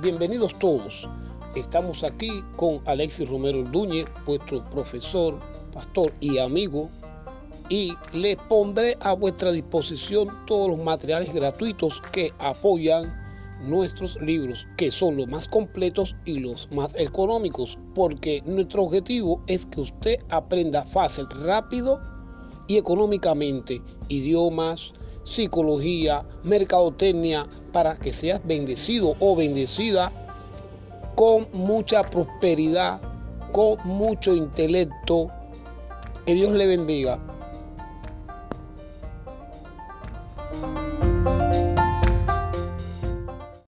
bienvenidos todos. Estamos aquí con Alexis Romero Ordúñez, vuestro profesor, pastor y amigo, y le pondré a vuestra disposición todos los materiales gratuitos que apoyan nuestros libros, que son los más completos y los más económicos, porque nuestro objetivo es que usted aprenda fácil, rápido y económicamente idiomas, psicología, mercadotecnia, para que seas bendecido o bendecida con mucha prosperidad, con mucho intelecto. Que Dios le bendiga.